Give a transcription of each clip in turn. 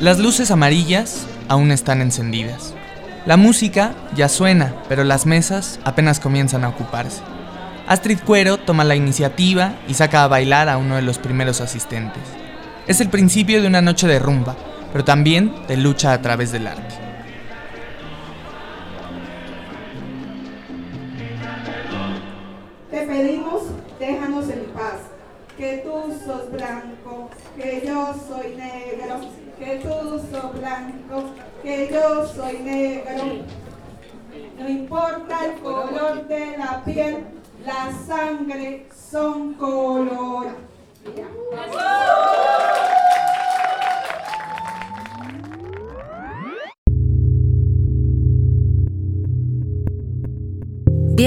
Las luces amarillas aún están encendidas. La música ya suena, pero las mesas apenas comienzan a ocuparse. Astrid Cuero toma la iniciativa y saca a bailar a uno de los primeros asistentes. Es el principio de una noche de rumba, pero también de lucha a través del arte.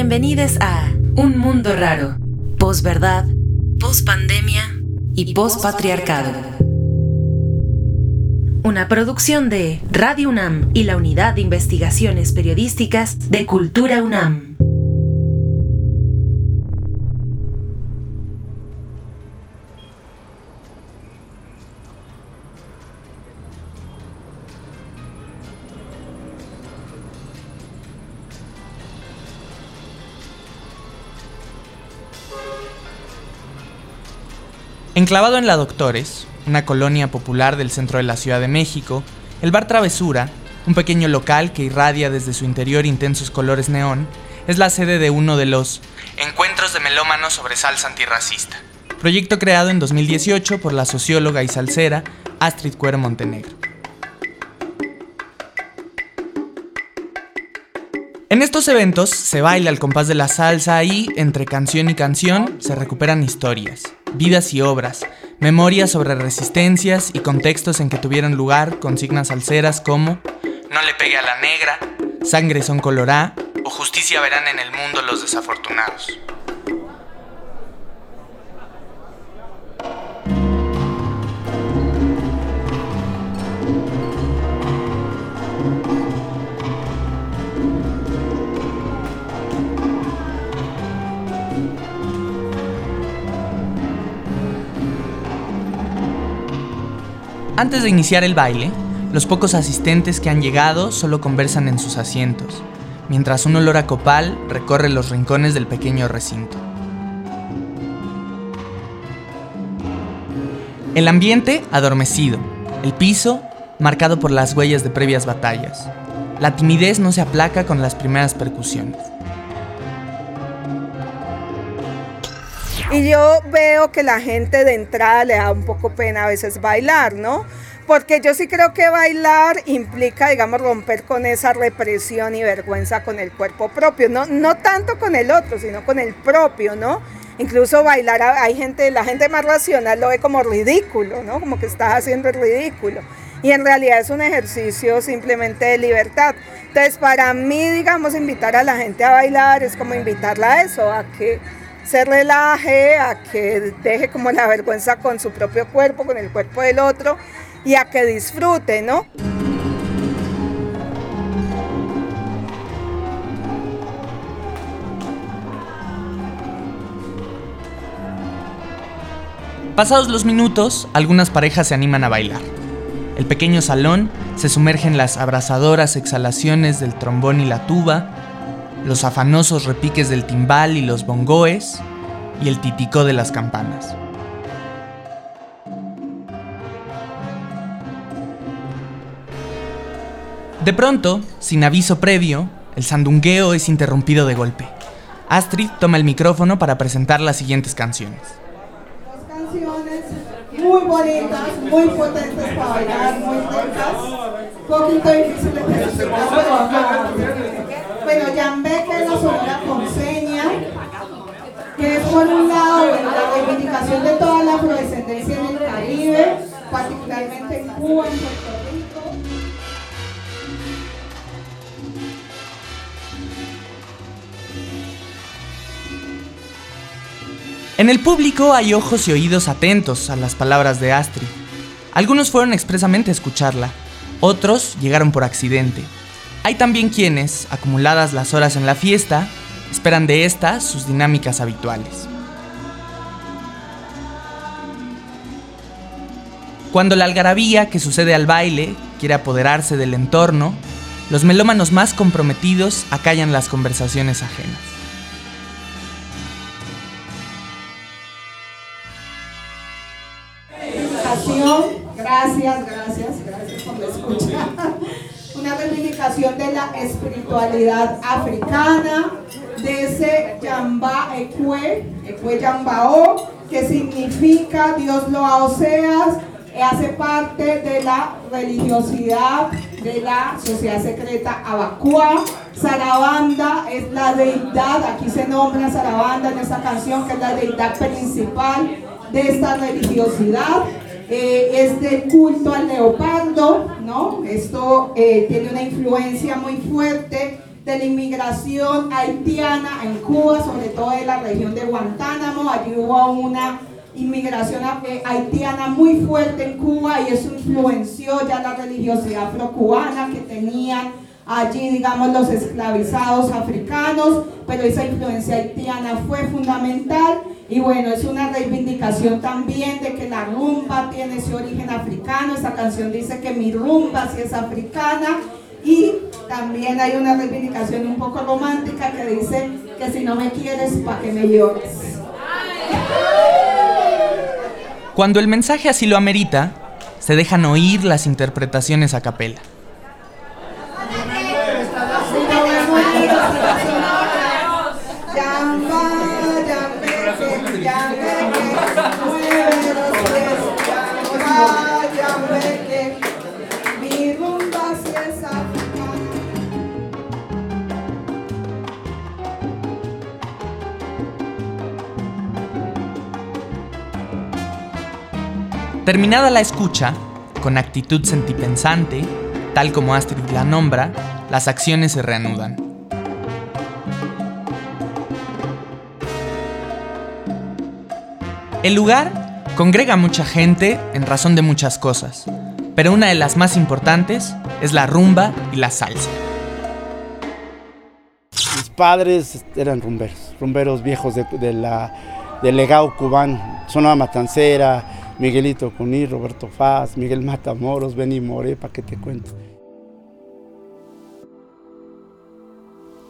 Bienvenidos a Un Mundo Raro, posverdad, pospandemia y pospatriarcado. Una producción de Radio UNAM y la Unidad de Investigaciones Periodísticas de Cultura UNAM. Enclavado en la Doctores, una colonia popular del centro de la Ciudad de México, el bar Travesura, un pequeño local que irradia desde su interior intensos colores neón, es la sede de uno de los Encuentros de Melómanos sobre Salsa Antirracista, proyecto creado en 2018 por la socióloga y salsera Astrid Cuero Montenegro. En estos eventos se baila al compás de la salsa y, entre canción y canción, se recuperan historias, vidas y obras, memorias sobre resistencias y contextos en que tuvieron lugar consignas salseras como No le pegue a la negra, Sangre son colorá o Justicia verán en el mundo los desafortunados. Antes de iniciar el baile, los pocos asistentes que han llegado solo conversan en sus asientos, mientras un olor a copal recorre los rincones del pequeño recinto. El ambiente adormecido, el piso marcado por las huellas de previas batallas. La timidez no se aplaca con las primeras percusiones. Y yo veo que la gente de entrada le da un poco pena a veces bailar, ¿no? Porque yo sí creo que bailar implica, digamos, romper con esa represión y vergüenza con el cuerpo propio, no, no tanto con el otro, sino con el propio, ¿no? Incluso bailar, hay gente, la gente más racional lo ve como ridículo, ¿no? Como que estás haciendo el ridículo. Y en realidad es un ejercicio simplemente de libertad. Entonces, para mí, digamos, invitar a la gente a bailar es como invitarla a eso, a que se relaje, a que deje como la vergüenza con su propio cuerpo, con el cuerpo del otro y a que disfrute, ¿no? Pasados los minutos, algunas parejas se animan a bailar. El pequeño salón se sumerge en las abrasadoras exhalaciones del trombón y la tuba, los afanosos repiques del timbal y los bongoes y el titicó de las campanas. De pronto, sin aviso previo, el sandungueo es interrumpido de golpe. Astrid toma el micrófono para presentar las siguientes canciones. Canciones muy bonitas, muy potentes para bailar, muy intensas. Un poquito difícil de bueno, Yambé, que es la sonora con seña, que es por un lado la reivindicación de toda la afrodescendencia en el Caribe, particularmente en Cuba, en Puerto Rico. En el público hay ojos y oídos atentos a las palabras de Astrid. Algunos fueron expresamente a escucharla, otros llegaron por accidente. Hay también quienes, acumuladas las horas en la fiesta, esperan de estas sus dinámicas habituales. Cuando la algarabía que sucede al baile quiere apoderarse del entorno, los melómanos más comprometidos acallan las conversaciones ajenas. Espiritualidad africana, de ese Yamba Ekwe, Ekwe Yambao, que significa Dios lo ha oseas, hace parte de la religiosidad de la sociedad secreta Abacua. Sarabanda es la deidad, aquí se nombra Sarabanda en esta canción, que es la deidad principal de esta religiosidad. Eh, es del culto al leopardo, ¿no? Esto eh, tiene una influencia muy fuerte de la inmigración haitiana en Cuba, sobre todo en la región de Guantánamo. Allí hubo una inmigración eh, haitiana muy fuerte en Cuba y eso influenció ya la religiosidad afrocubana que tenían allí, digamos, los esclavizados africanos, pero esa influencia haitiana fue fundamental y bueno, es una reivindicación también de que la rumba tiene ese origen africano, esta canción dice que mi rumba sí es africana y también hay una reivindicación un poco romántica que dice que si no me quieres, ¿para que me llores? Cuando el mensaje así lo amerita, se dejan oír las interpretaciones a capela. Terminada la escucha, con actitud sentipensante, tal como Astrid la nombra, las acciones se reanudan. El lugar congrega mucha gente en razón de muchas cosas, pero una de las más importantes es la rumba y la salsa. Mis padres eran rumberos, rumberos viejos de, del legado cubano, sonaba matancera, Miguelito Cuní, Roberto Faz, Miguel Matamoros, Benny More, para que te cuento.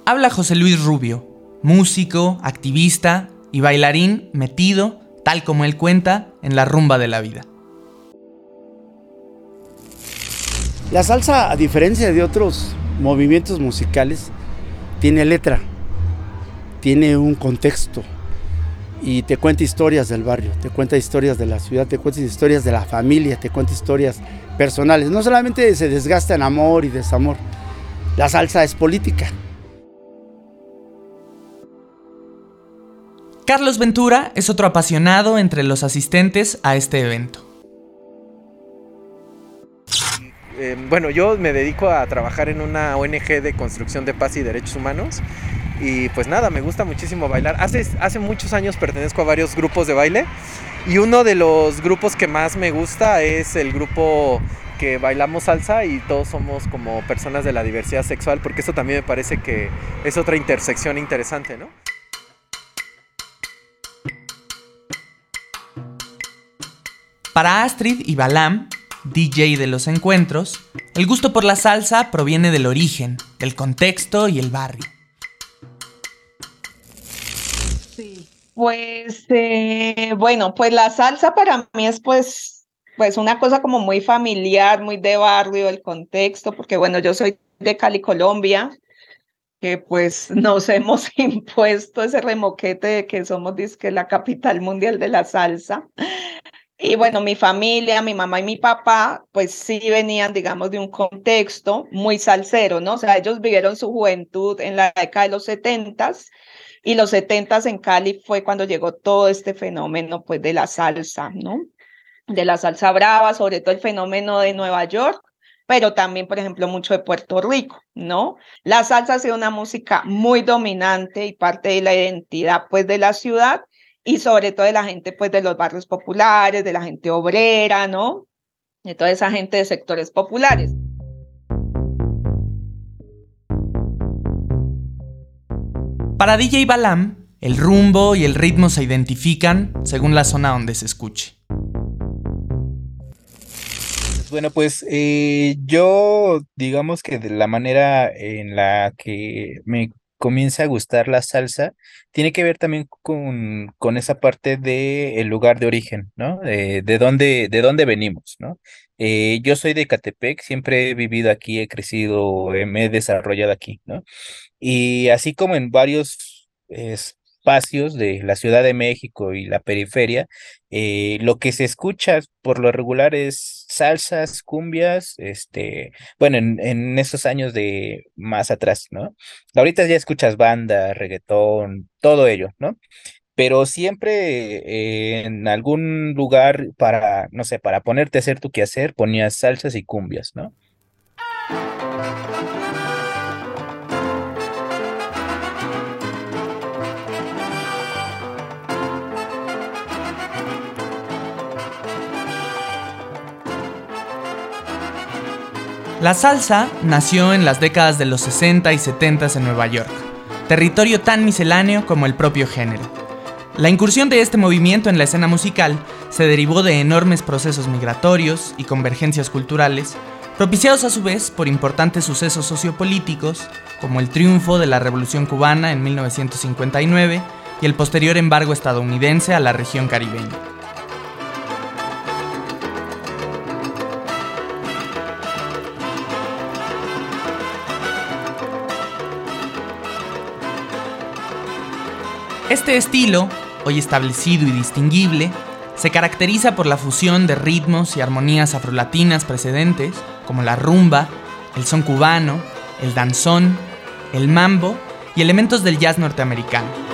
Habla José Luis Rubio, músico, activista y bailarín metido, tal como él cuenta, en la rumba de la vida. La salsa, a diferencia de otros movimientos musicales, tiene letra, tiene un contexto, y te cuenta historias del barrio, te cuenta historias de la ciudad, te cuenta historias de la familia, te cuenta historias personales. No solamente se desgasta en amor y desamor, la salsa es política. Carlos Ventura es otro apasionado entre los asistentes a este evento. Eh, bueno, yo me dedico a trabajar en una ONG de construcción de paz y derechos humanos y pues nada, me gusta muchísimo bailar. Hace, hace muchos años pertenezco a varios grupos de baile y uno de los grupos que más me gusta es el grupo que bailamos salsa y todos somos como personas de la diversidad sexual, porque eso también me parece que es otra intersección interesante, ¿no? Para Astrid y Balam, DJ de los encuentros, el gusto por la salsa proviene del origen, el contexto y el barrio. Pues eh, bueno, pues la salsa para mí es pues, pues una cosa como muy familiar, muy de barrio, el contexto, porque bueno, yo soy de Cali, Colombia, que pues nos hemos impuesto ese remoquete de que somos disque la capital mundial de la salsa. Y bueno, mi familia, mi mamá y mi papá, pues sí venían, digamos, de un contexto muy salsero, ¿no? O sea, ellos vivieron su juventud en la década de los setentas y los setentas en Cali fue cuando llegó todo este fenómeno pues de la salsa, ¿no? De la salsa brava, sobre todo el fenómeno de Nueva York, pero también, por ejemplo, mucho de Puerto Rico, ¿no? La salsa ha sido una música muy dominante y parte de la identidad pues de la ciudad y sobre todo de la gente pues de los barrios populares, de la gente obrera, ¿no? De toda esa gente de sectores populares. Para DJ Balam, el rumbo y el ritmo se identifican según la zona donde se escuche. Bueno, pues eh, yo digamos que de la manera en la que me comienza a gustar la salsa tiene que ver también con, con esa parte del el lugar de origen, ¿no? de dónde, de dónde venimos, ¿no? Eh, yo soy de Catepec, siempre he vivido aquí, he crecido, eh, me he desarrollado aquí, ¿no? Y así como en varios espacios de la Ciudad de México y la periferia, eh, lo que se escucha por lo regular es salsas, cumbias, este, bueno, en, en esos años de más atrás, ¿no? Ahorita ya escuchas banda, reggaetón, todo ello, ¿no? Pero siempre eh, en algún lugar para, no sé, para ponerte a hacer tu quehacer, ponías salsas y cumbias, ¿no? La salsa nació en las décadas de los 60 y 70 en Nueva York, territorio tan misceláneo como el propio género. La incursión de este movimiento en la escena musical se derivó de enormes procesos migratorios y convergencias culturales, propiciados a su vez por importantes sucesos sociopolíticos, como el triunfo de la Revolución cubana en 1959 y el posterior embargo estadounidense a la región caribeña. Este estilo, hoy establecido y distinguible, se caracteriza por la fusión de ritmos y armonías afrolatinas precedentes, como la rumba, el son cubano, el danzón, el mambo y elementos del jazz norteamericano.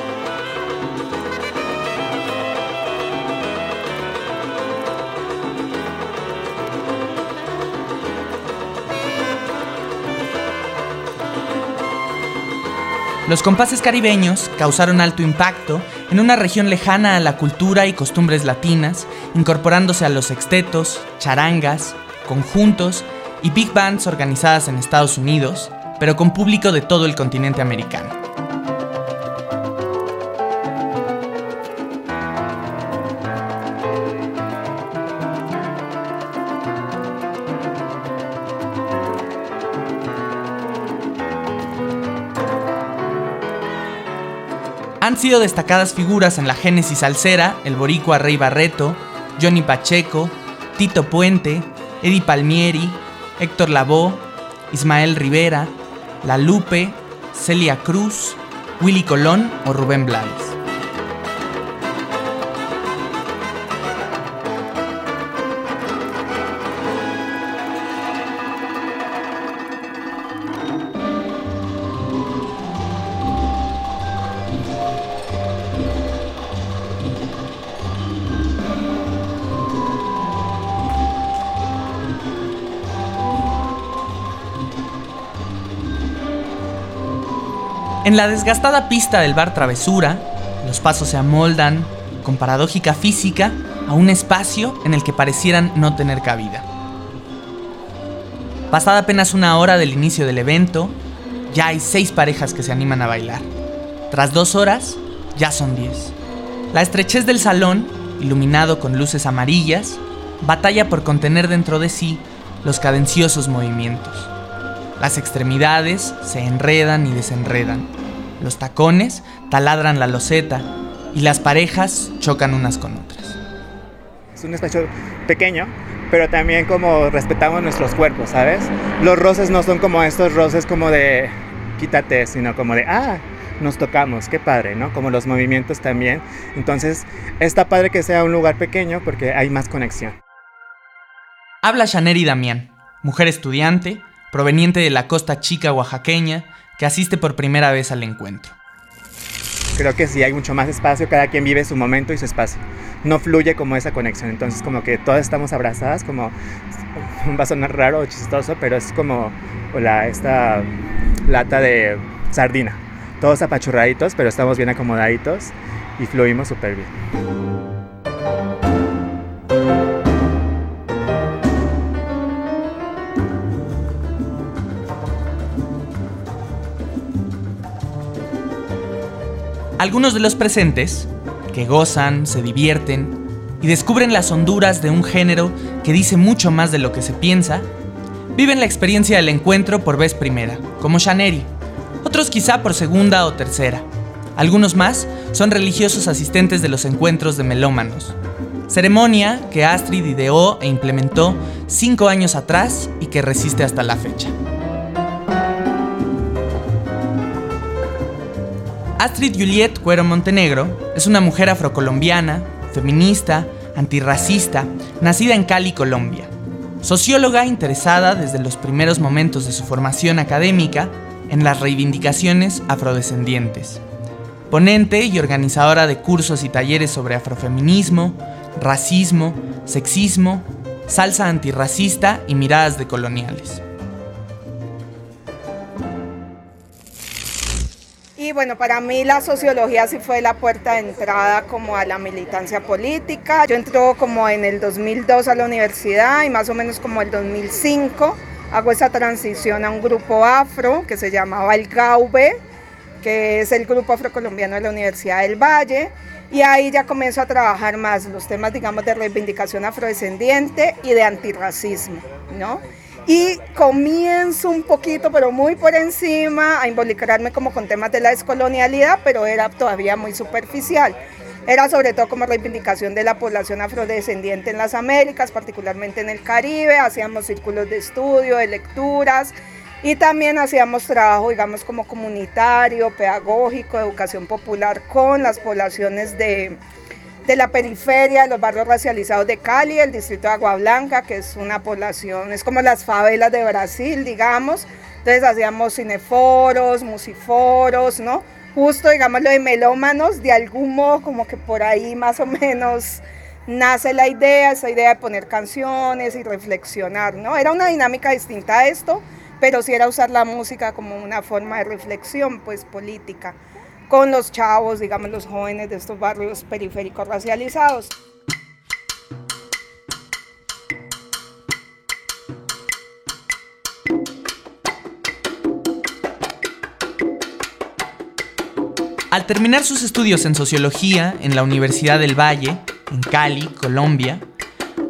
Los compases caribeños causaron alto impacto en una región lejana a la cultura y costumbres latinas, incorporándose a los sextetos, charangas, conjuntos y big bands organizadas en Estados Unidos, pero con público de todo el continente americano. Han sido destacadas figuras en la génesis salsera el boricua Rey Barreto, Johnny Pacheco, Tito Puente, Eddie Palmieri, Héctor Lavoe, Ismael Rivera, La Lupe, Celia Cruz, Willy Colón o Rubén Blades. En la desgastada pista del bar Travesura, los pasos se amoldan, con paradójica física, a un espacio en el que parecieran no tener cabida. Pasada apenas una hora del inicio del evento, ya hay seis parejas que se animan a bailar. Tras dos horas, ya son diez. La estrechez del salón, iluminado con luces amarillas, batalla por contener dentro de sí los cadenciosos movimientos. Las extremidades se enredan y desenredan. Los tacones taladran la loseta y las parejas chocan unas con otras. Es un espacio pequeño, pero también como respetamos nuestros cuerpos, ¿sabes? Los roces no son como estos roces como de quítate, sino como de, ah, nos tocamos, qué padre, ¿no? Como los movimientos también. Entonces, está padre que sea un lugar pequeño porque hay más conexión. Habla Shaneri Damián, mujer estudiante, proveniente de la costa chica oaxaqueña, que asiste por primera vez al encuentro. Creo que sí hay mucho más espacio, cada quien vive su momento y su espacio. No fluye como esa conexión, entonces como que todas estamos abrazadas, como va a sonar raro o chistoso, pero es como la, esta lata de sardina. Todos apachurraditos, pero estamos bien acomodaditos y fluimos súper bien. Algunos de los presentes, que gozan, se divierten, y descubren las honduras de un género que dice mucho más de lo que se piensa, viven la experiencia del encuentro por vez primera, como Shaneri, otros quizá por segunda o tercera. Algunos más son religiosos asistentes de los encuentros de melómanos, ceremonia que Astrid ideó e implementó cinco años atrás y que resiste hasta la fecha. Astrid Juliet Cuero Montenegro es una mujer afrocolombiana, feminista, antirracista, nacida en Cali, Colombia. Socióloga interesada desde los primeros momentos de su formación académica en las reivindicaciones afrodescendientes. Ponente y organizadora de cursos y talleres sobre afrofeminismo, racismo, sexismo, salsa antirracista y miradas decoloniales. Bueno, para mí la sociología sí fue la puerta de entrada como a la militancia política. Yo entró como en el 2002 a la universidad y más o menos como el 2005 hago esa transición a un grupo afro que se llamaba el GAUBE, que es el grupo afrocolombiano de la Universidad del Valle. Y ahí ya comienzo a trabajar más los temas, digamos, de reivindicación afrodescendiente y de antirracismo, ¿no? Y comienzo un poquito, pero muy por encima, a involucrarme como con temas de la descolonialidad, pero era todavía muy superficial. Era sobre todo como reivindicación de la población afrodescendiente en las Américas, particularmente en el Caribe. Hacíamos círculos de estudio, de lecturas, y también hacíamos trabajo, digamos, como comunitario, pedagógico, educación popular con las poblaciones de, de la periferia, de los barrios racializados de Cali, el distrito de Agua Blanca, que es una población, es como las favelas de Brasil, digamos. Entonces hacíamos cineforos, musiforos, ¿no? Justo, digamos, lo de melómanos, de algún modo, como que por ahí más o menos nace la idea, esa idea de poner canciones y reflexionar, ¿no? Era una dinámica distinta a esto pero sí era usar la música como una forma de reflexión pues política con los chavos, digamos los jóvenes de estos barrios periféricos racializados. Al terminar sus estudios en sociología en la Universidad del Valle, en Cali, Colombia,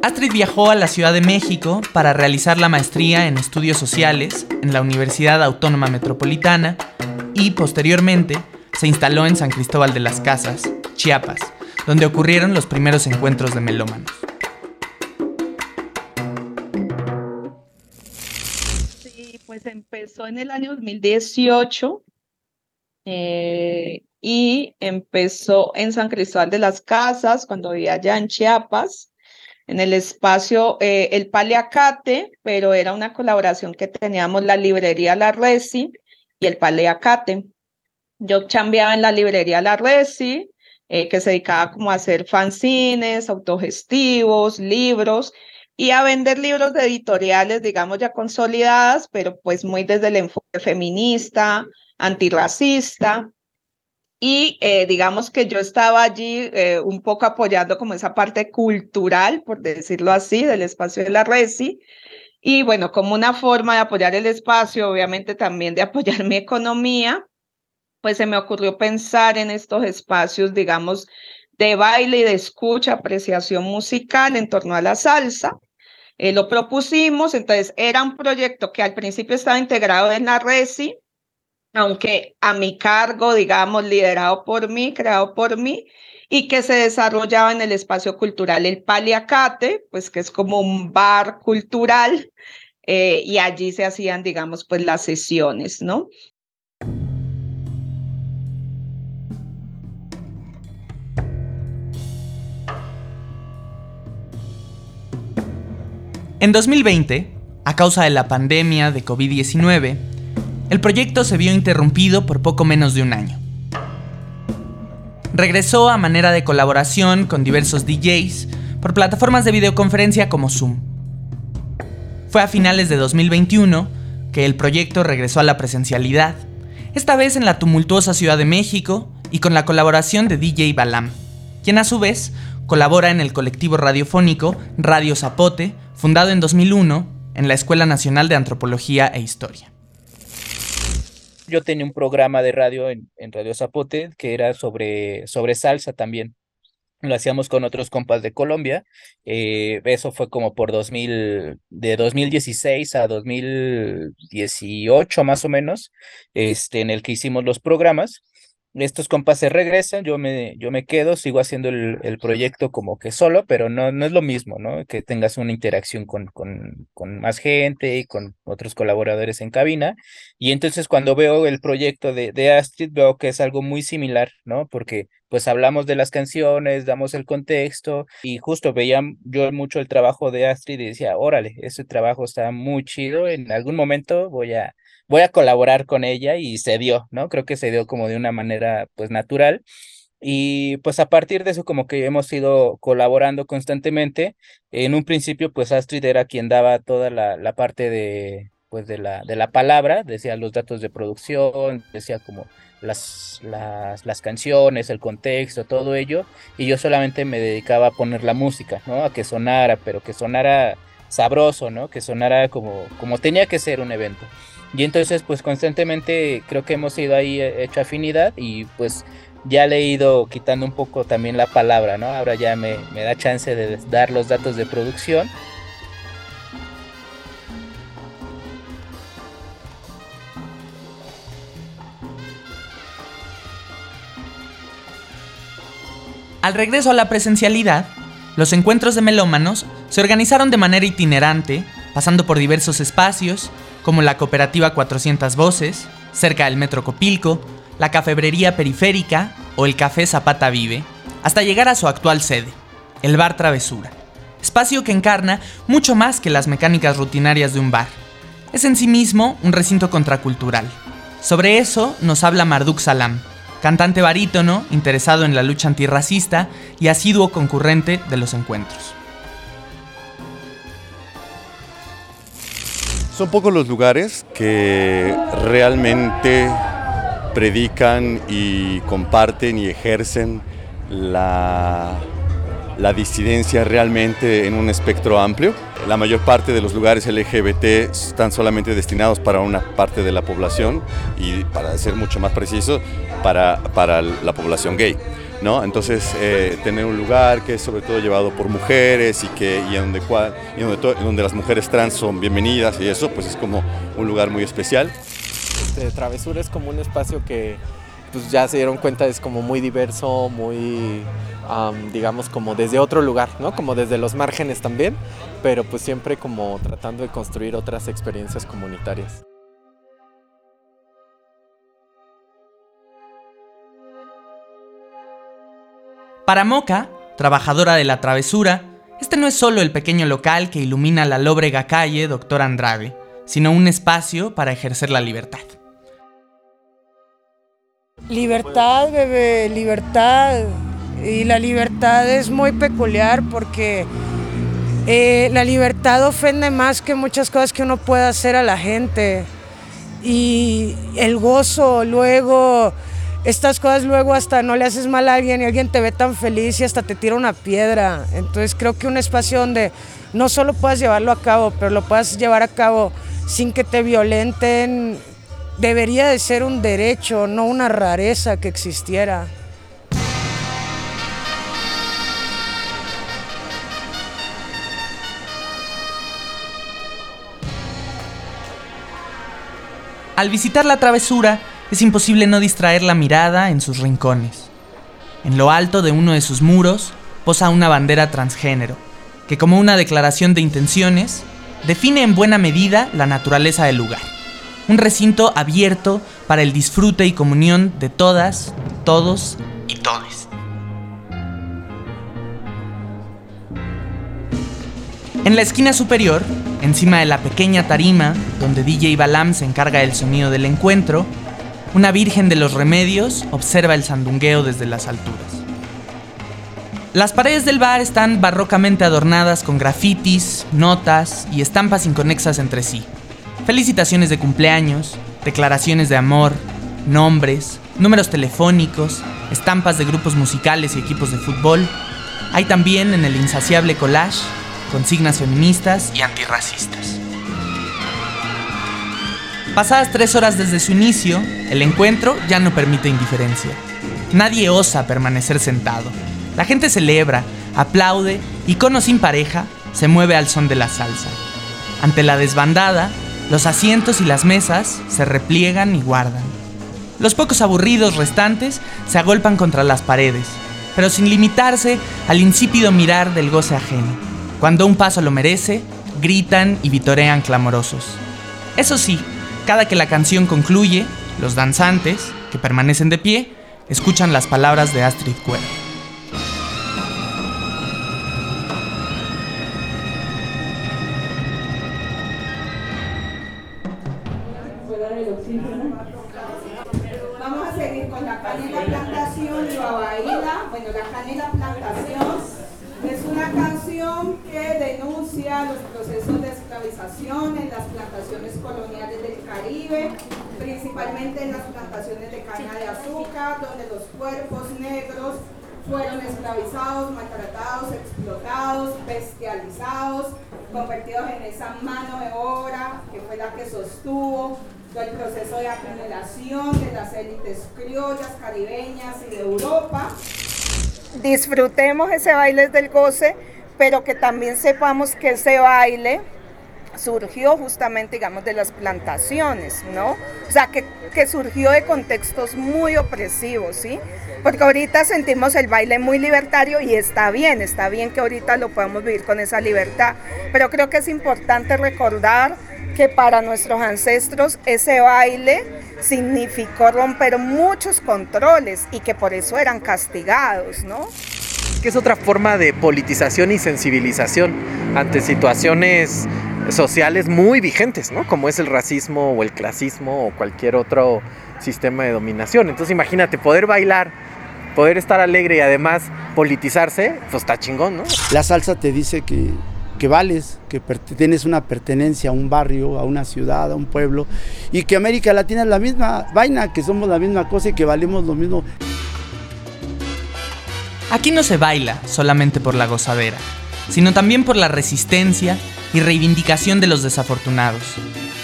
Astrid viajó a la Ciudad de México para realizar la maestría en estudios sociales en la Universidad Autónoma Metropolitana y posteriormente se instaló en San Cristóbal de las Casas, Chiapas, donde ocurrieron los primeros encuentros de melómanos. Sí, pues empezó en el año 2018 eh, y empezó en San Cristóbal de las Casas, cuando vivía allá en Chiapas en el espacio eh, El Paleacate, pero era una colaboración que teníamos la librería La Resi y el Paleacate. Yo chambeaba en la librería La Resi, eh, que se dedicaba como a hacer fanzines, autogestivos, libros y a vender libros de editoriales, digamos, ya consolidadas, pero pues muy desde el enfoque feminista, antirracista. Y eh, digamos que yo estaba allí eh, un poco apoyando como esa parte cultural, por decirlo así, del espacio de la RESI. Y bueno, como una forma de apoyar el espacio, obviamente también de apoyar mi economía, pues se me ocurrió pensar en estos espacios, digamos, de baile y de escucha, apreciación musical en torno a la salsa. Eh, lo propusimos, entonces era un proyecto que al principio estaba integrado en la RESI, aunque a mi cargo, digamos, liderado por mí, creado por mí, y que se desarrollaba en el espacio cultural El Paliacate, pues que es como un bar cultural, eh, y allí se hacían, digamos, pues las sesiones, ¿no? En 2020, a causa de la pandemia de COVID-19, el proyecto se vio interrumpido por poco menos de un año. Regresó a manera de colaboración con diversos DJs por plataformas de videoconferencia como Zoom. Fue a finales de 2021 que el proyecto regresó a la presencialidad, esta vez en la tumultuosa Ciudad de México y con la colaboración de DJ Balam, quien a su vez colabora en el colectivo radiofónico Radio Zapote, fundado en 2001 en la Escuela Nacional de Antropología e Historia yo tenía un programa de radio en, Radio Zapote que era sobre, sobre salsa también. lo hacíamos con otros compas de Colombia. Eh, eso fue como por 2000, de 2016 a 2018 más o menos, este, en el que hicimos los programas estos compas se regresan, yo me, yo me quedo, sigo haciendo el, el, proyecto como que solo, pero no, no es lo mismo, ¿no? Que tengas una interacción con, con, con, más gente y con otros colaboradores en cabina. Y entonces cuando veo el proyecto de, de Astrid, veo que es algo muy similar, ¿no? Porque pues hablamos de las canciones, damos el contexto y justo veía yo mucho el trabajo de Astrid y decía, órale, ese trabajo está muy chido, en algún momento voy a voy a colaborar con ella y se dio, ¿no? Creo que se dio como de una manera pues natural. Y pues a partir de eso como que hemos ido colaborando constantemente. En un principio pues Astrid era quien daba toda la, la parte de pues de la, de la palabra, decía los datos de producción, decía como las, las, las, canciones, el contexto, todo ello, y yo solamente me dedicaba a poner la música, ¿no? A que sonara, pero que sonara sabroso, ¿no? Que sonara como, como tenía que ser un evento. Y entonces pues constantemente creo que hemos ido ahí eh, hecho afinidad y pues ya le he ido quitando un poco también la palabra, ¿no? Ahora ya me, me da chance de dar los datos de producción. Al regreso a la presencialidad, los encuentros de melómanos se organizaron de manera itinerante, pasando por diversos espacios, como la cooperativa 400 Voces, cerca del Metro Copilco, la cafebrería periférica o el Café Zapata Vive, hasta llegar a su actual sede, el Bar Travesura, espacio que encarna mucho más que las mecánicas rutinarias de un bar. Es en sí mismo un recinto contracultural. Sobre eso nos habla Marduk Salam, cantante barítono interesado en la lucha antirracista y asiduo concurrente de los encuentros. Son pocos los lugares que realmente predican y comparten y ejercen la, la disidencia realmente en un espectro amplio. La mayor parte de los lugares LGBT están solamente destinados para una parte de la población y, para ser mucho más preciso, para, para la población gay. ¿No? Entonces, eh, tener un lugar que es sobre todo llevado por mujeres y, que, y, donde, y donde, donde, las mujeres trans son bienvenidas y eso, pues es como un lugar muy especial. Este, Travesura es como un espacio que pues ya se dieron cuenta es como muy diverso, muy, digamos, como desde otro lugar, ¿no? Como desde los márgenes también, pero pues siempre como tratando de construir otras experiencias comunitarias. Para Moca, trabajadora de la travesura, este no es solo el pequeño local que ilumina la lóbrega calle Doctor Andrade, sino un espacio para ejercer la libertad. Libertad, bebé, libertad. Y la libertad es muy peculiar porque eh, la libertad ofende más que muchas cosas que uno puede hacer a la gente. Y el gozo luego estas cosas luego hasta no le haces mal a alguien y alguien te ve tan feliz y hasta te tira una piedra. Entonces creo que un espacio donde no solo puedas llevarlo a cabo, pero lo puedas llevar a cabo sin que te violenten, debería de ser un derecho, no una rareza que existiera. Al visitar la travesura, es imposible no distraer la mirada en sus rincones. En lo alto de uno de sus muros posa una bandera transgénero, que como una declaración de intenciones, define en buena medida la naturaleza del lugar. Un recinto abierto para el disfrute y comunión de todas, todos y todes. En la esquina superior, encima de la pequeña tarima donde DJ Balam se encarga del sonido del encuentro, una virgen de los remedios observa el sandungueo desde las alturas. Las paredes del bar están barrocamente adornadas con grafitis, notas y estampas inconexas entre sí. Felicitaciones de cumpleaños, declaraciones de amor, nombres, números telefónicos, estampas de grupos musicales y equipos de fútbol. Hay también en el insaciable collage consignas feministas y antirracistas. Pasadas tres horas desde su inicio, el encuentro ya no permite indiferencia. Nadie osa permanecer sentado. La gente celebra, aplaude y con o sin pareja se mueve al son de la salsa. Ante la desbandada, los asientos y las mesas se repliegan y guardan. Los pocos aburridos restantes se agolpan contra las paredes, pero sin limitarse al insípido mirar del goce ajeno. Cuando un paso lo merece, gritan y vitorean clamorosos. Eso sí, cada que la canción concluye, los danzantes, que permanecen de pie, escuchan las palabras de Astrid Cuero. De azúcar, donde los cuerpos negros fueron esclavizados, maltratados, explotados, bestializados, convertidos en esa mano de obra que fue la que sostuvo todo el proceso de acumulación de las élites criollas, caribeñas y de Europa. Disfrutemos ese baile del goce, pero que también sepamos que ese baile surgió justamente, digamos, de las plantaciones, ¿no? O sea, que, que, surgió de contextos muy opresivos, ¿sí? Porque ahorita sentimos el baile muy libertario y está bien, está bien que ahorita lo podamos vivir con esa libertad, pero creo que es importante recordar que para nuestros ancestros ese baile significó romper muchos controles y que por eso eran castigados, ¿no? Que es otra forma de politización y sensibilización ante situaciones sociales muy vigentes, ¿no? Como es el racismo o el clasismo o cualquier otro sistema de dominación. Entonces imagínate, poder bailar, poder estar alegre y además politizarse, pues está chingón, ¿no? La salsa te dice que, que vales, que tienes una pertenencia a un barrio, a una ciudad, a un pueblo, y que América Latina es la misma vaina, que somos la misma cosa y que valemos lo mismo. Aquí no se baila solamente por la gozadera, sino también por la resistencia y reivindicación de los desafortunados,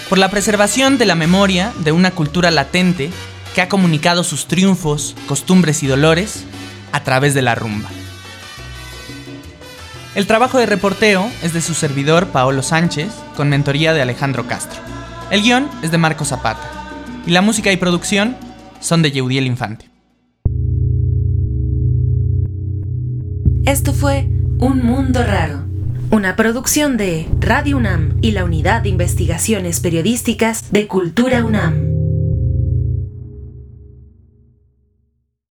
por la preservación de la memoria de una cultura latente que ha comunicado sus triunfos, costumbres y dolores a través de la rumba. El trabajo de reporteo es de su servidor Paolo Sánchez, con mentoría de Alejandro Castro. El guion es de Marco Zapata, y la música y producción son de Yeudiel Infante. Esto fue Un Mundo Raro, una producción de Radio UNAM y la Unidad de Investigaciones Periodísticas de Cultura UNAM.